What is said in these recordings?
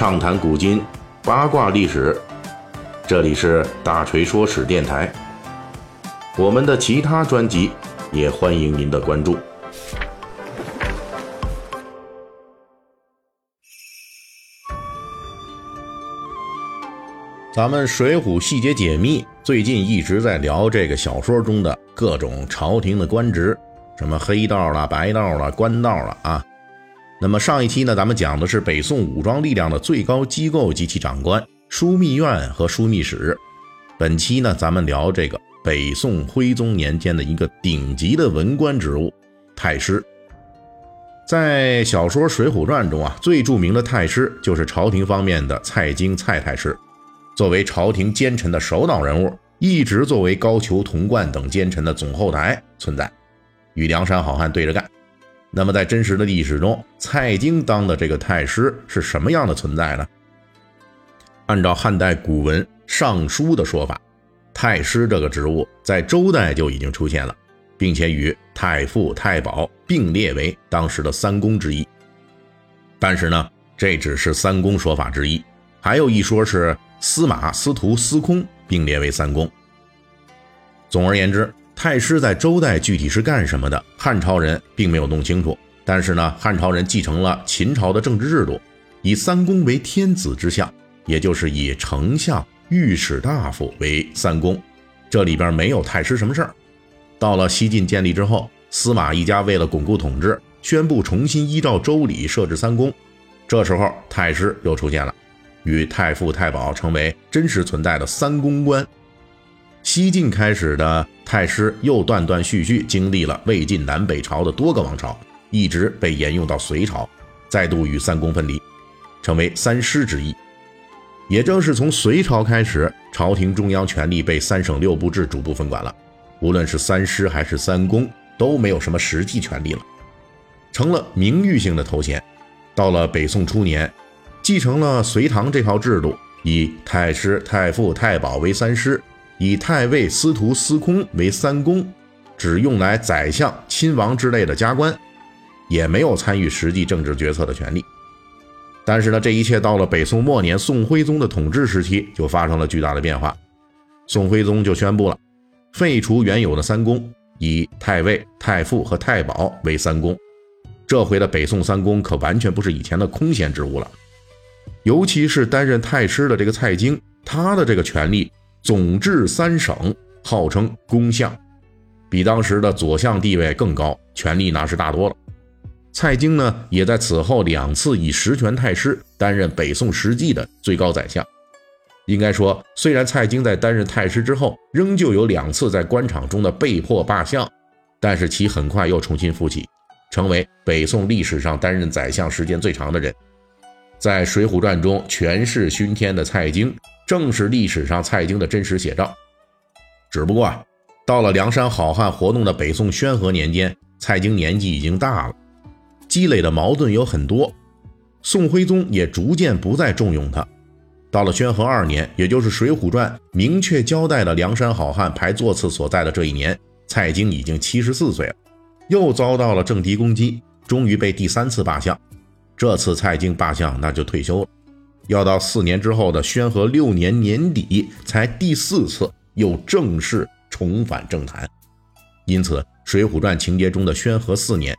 畅谈古今，八卦历史。这里是大锤说史电台。我们的其他专辑也欢迎您的关注。咱们《水浒细节解密》最近一直在聊这个小说中的各种朝廷的官职，什么黑道啦、白道啦、官道啦啊。那么上一期呢，咱们讲的是北宋武装力量的最高机构及其长官——枢密院和枢密使。本期呢，咱们聊这个北宋徽宗年间的一个顶级的文官职务——太师。在小说《水浒传》中啊，最著名的太师就是朝廷方面的蔡京蔡太师。作为朝廷奸臣的首脑人物，一直作为高俅、童贯等奸臣的总后台存在，与梁山好汉对着干。那么，在真实的历史中，蔡京当的这个太师是什么样的存在呢？按照汉代古文《尚书》的说法，太师这个职务在周代就已经出现了，并且与太傅、太保并列为当时的三公之一。但是呢，这只是三公说法之一，还有一说是司马、司徒、司空并列为三公。总而言之。太师在周代具体是干什么的？汉朝人并没有弄清楚。但是呢，汉朝人继承了秦朝的政治制度，以三公为天子之相，也就是以丞相、御史大夫为三公。这里边没有太师什么事儿。到了西晋建立之后，司马一家为了巩固统治，宣布重新依照周礼设置三公。这时候，太师又出现了，与太傅、太保成为真实存在的三公官。西晋开始的太师又断断续续经历了魏晋南北朝的多个王朝，一直被沿用到隋朝，再度与三公分离，成为三师之一。也正是从隋朝开始，朝廷中央权力被三省六部制逐步分管了，无论是三师还是三公，都没有什么实际权力了，成了名誉性的头衔。到了北宋初年，继承了隋唐这套制度，以太师、太傅、太保为三师。以太尉、司徒、司空为三公，只用来宰相、亲王之类的加官，也没有参与实际政治决策的权利。但是呢，这一切到了北宋末年，宋徽宗的统治时期，就发生了巨大的变化。宋徽宗就宣布了，废除原有的三公，以太尉、太傅和太保为三公。这回的北宋三公可完全不是以前的空闲职务了，尤其是担任太师的这个蔡京，他的这个权力。总治三省，号称公相，比当时的左相地位更高，权力那是大多了。蔡京呢，也在此后两次以实权太师担任北宋实际的最高宰相。应该说，虽然蔡京在担任太师之后，仍旧有两次在官场中的被迫罢相，但是其很快又重新复起，成为北宋历史上担任宰相时间最长的人。在《水浒传》中权势熏天的蔡京。正是历史上蔡京的真实写照，只不过啊，到了梁山好汉活动的北宋宣和年间，蔡京年纪已经大了，积累的矛盾有很多，宋徽宗也逐渐不再重用他。到了宣和二年，也就是《水浒传》明确交代了梁山好汉排座次所在的这一年，蔡京已经七十四岁了，又遭到了政敌攻击，终于被第三次罢相。这次蔡京罢相，那就退休了。要到四年之后的宣和六年年底，才第四次又正式重返政坛。因此，《水浒传》情节中的宣和四年、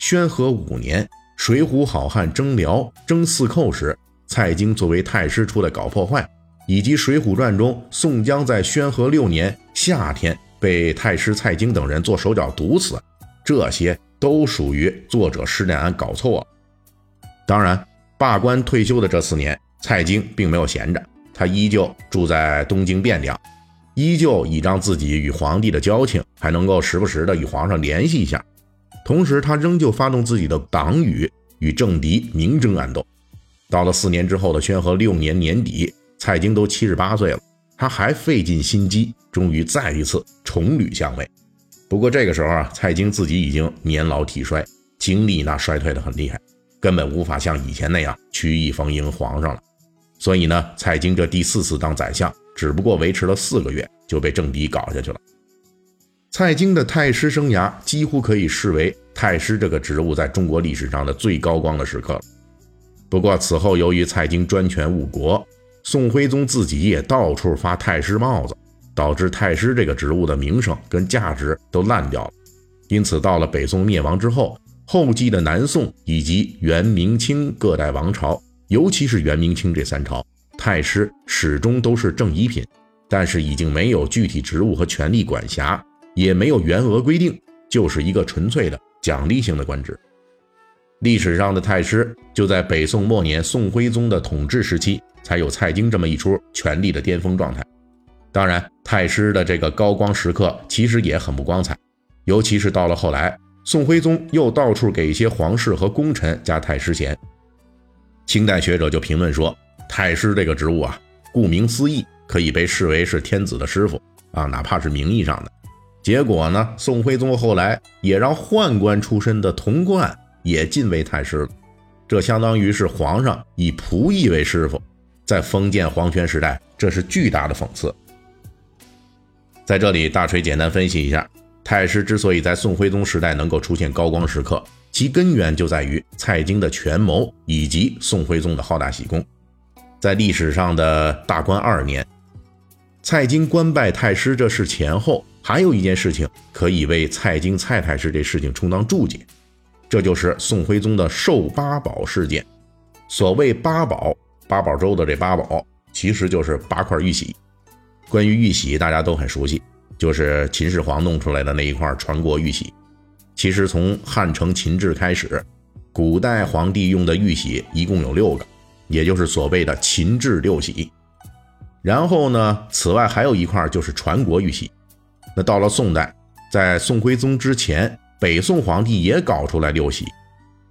宣和五年，水浒好汉征辽、征四寇时，蔡京作为太师出来搞破坏，以及《水浒传》中宋江在宣和六年夏天被太师蔡京等人做手脚毒死，这些都属于作者施耐庵搞错了。当然，罢官退休的这四年。蔡京并没有闲着，他依旧住在东京汴梁，依旧倚仗自己与皇帝的交情，还能够时不时的与皇上联系一下。同时，他仍旧发动自己的党羽与政敌明争暗斗。到了四年之后的宣和六年年底，蔡京都七十八岁了，他还费尽心机，终于再一次重履相位。不过这个时候啊，蔡京自己已经年老体衰，精力那衰退的很厉害。根本无法像以前那样曲意逢迎皇上了，所以呢，蔡京这第四次当宰相，只不过维持了四个月就被政敌搞下去了。蔡京的太师生涯几乎可以视为太师这个职务在中国历史上的最高光的时刻了。不过此后由于蔡京专权误国，宋徽宗自己也到处发太师帽子，导致太师这个职务的名声跟价值都烂掉了。因此，到了北宋灭亡之后，后继的南宋以及元、明清各代王朝，尤其是元、明清这三朝，太师始终都是正一品，但是已经没有具体职务和权力管辖，也没有员额规定，就是一个纯粹的奖励性的官职。历史上的太师就在北宋末年宋徽宗的统治时期，才有蔡京这么一出权力的巅峰状态。当然，太师的这个高光时刻其实也很不光彩。尤其是到了后来，宋徽宗又到处给一些皇室和功臣加太师衔。清代学者就评论说，太师这个职务啊，顾名思义，可以被视为是天子的师傅啊，哪怕是名义上的。结果呢，宋徽宗后来也让宦官出身的童贯也晋为太师了，这相当于是皇上以仆役为师傅。在封建皇权时代，这是巨大的讽刺。在这里，大锤简单分析一下。太师之所以在宋徽宗时代能够出现高光时刻，其根源就在于蔡京的权谋以及宋徽宗的好大喜功。在历史上的大观二年，蔡京官拜太师这事前后，还有一件事情可以为蔡京蔡太师这事情充当注解，这就是宋徽宗的授八宝事件。所谓八宝，八宝粥的这八宝，其实就是八块玉玺。关于玉玺，大家都很熟悉。就是秦始皇弄出来的那一块传国玉玺。其实从汉承秦制开始，古代皇帝用的玉玺一共有六个，也就是所谓的秦制六玺。然后呢，此外还有一块就是传国玉玺。那到了宋代，在宋徽宗之前，北宋皇帝也搞出来六玺。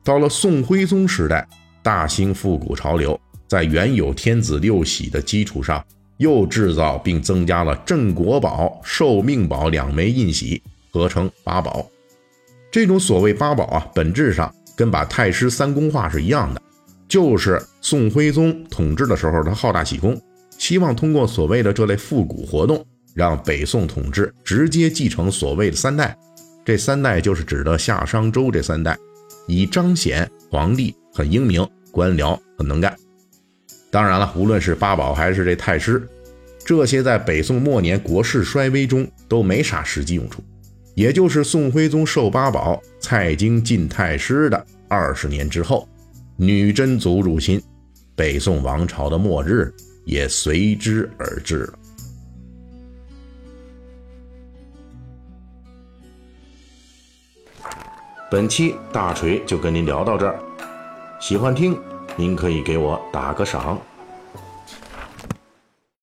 到了宋徽宗时代，大兴复古潮流，在原有天子六玺的基础上。又制造并增加了镇国宝、寿命宝两枚印玺，合称八宝。这种所谓八宝啊，本质上跟把太师三公化是一样的，就是宋徽宗统治的时候他好大喜功，希望通过所谓的这类复古活动，让北宋统治直接继承所谓的三代。这三代就是指的夏商周这三代，以彰显皇帝很英明，官僚很能干。当然了，无论是八宝还是这太师，这些在北宋末年国势衰微中都没啥实际用处。也就是宋徽宗授八宝，蔡京进太师的二十年之后，女真族入侵，北宋王朝的末日也随之而至了。本期大锤就跟您聊到这儿，喜欢听。您可以给我打个赏。